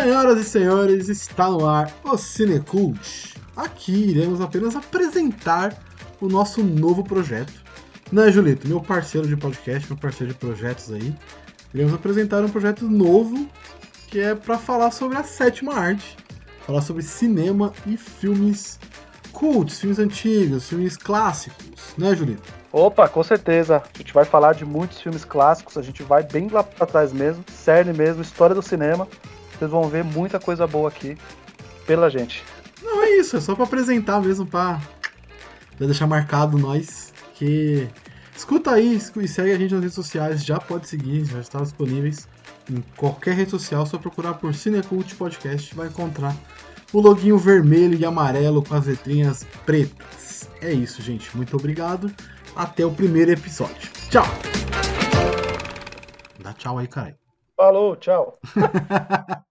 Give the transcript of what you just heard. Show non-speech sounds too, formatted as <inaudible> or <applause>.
Senhoras e senhores, está no ar o Cinecult. Aqui iremos apenas apresentar o nosso novo projeto. Né, Julito? Meu parceiro de podcast, meu parceiro de projetos aí. Iremos apresentar um projeto novo que é para falar sobre a sétima arte. Falar sobre cinema e filmes cultos, filmes antigos, filmes clássicos, né, Julito? Opa, com certeza. A gente vai falar de muitos filmes clássicos, a gente vai bem lá pra trás mesmo, cerne mesmo, história do cinema. Vocês vão ver muita coisa boa aqui pela gente. Não, é isso, é só pra apresentar mesmo, pra, pra deixar marcado nós. Que. Escuta aí e segue a gente nas redes sociais, já pode seguir, já está disponíveis em qualquer rede social, só procurar por Cinecult Podcast, vai encontrar o loginho vermelho e amarelo com as letrinhas pretas. É isso, gente. Muito obrigado. Até o primeiro episódio. Tchau! Dá tchau aí, caralho. Falou, tchau. <laughs>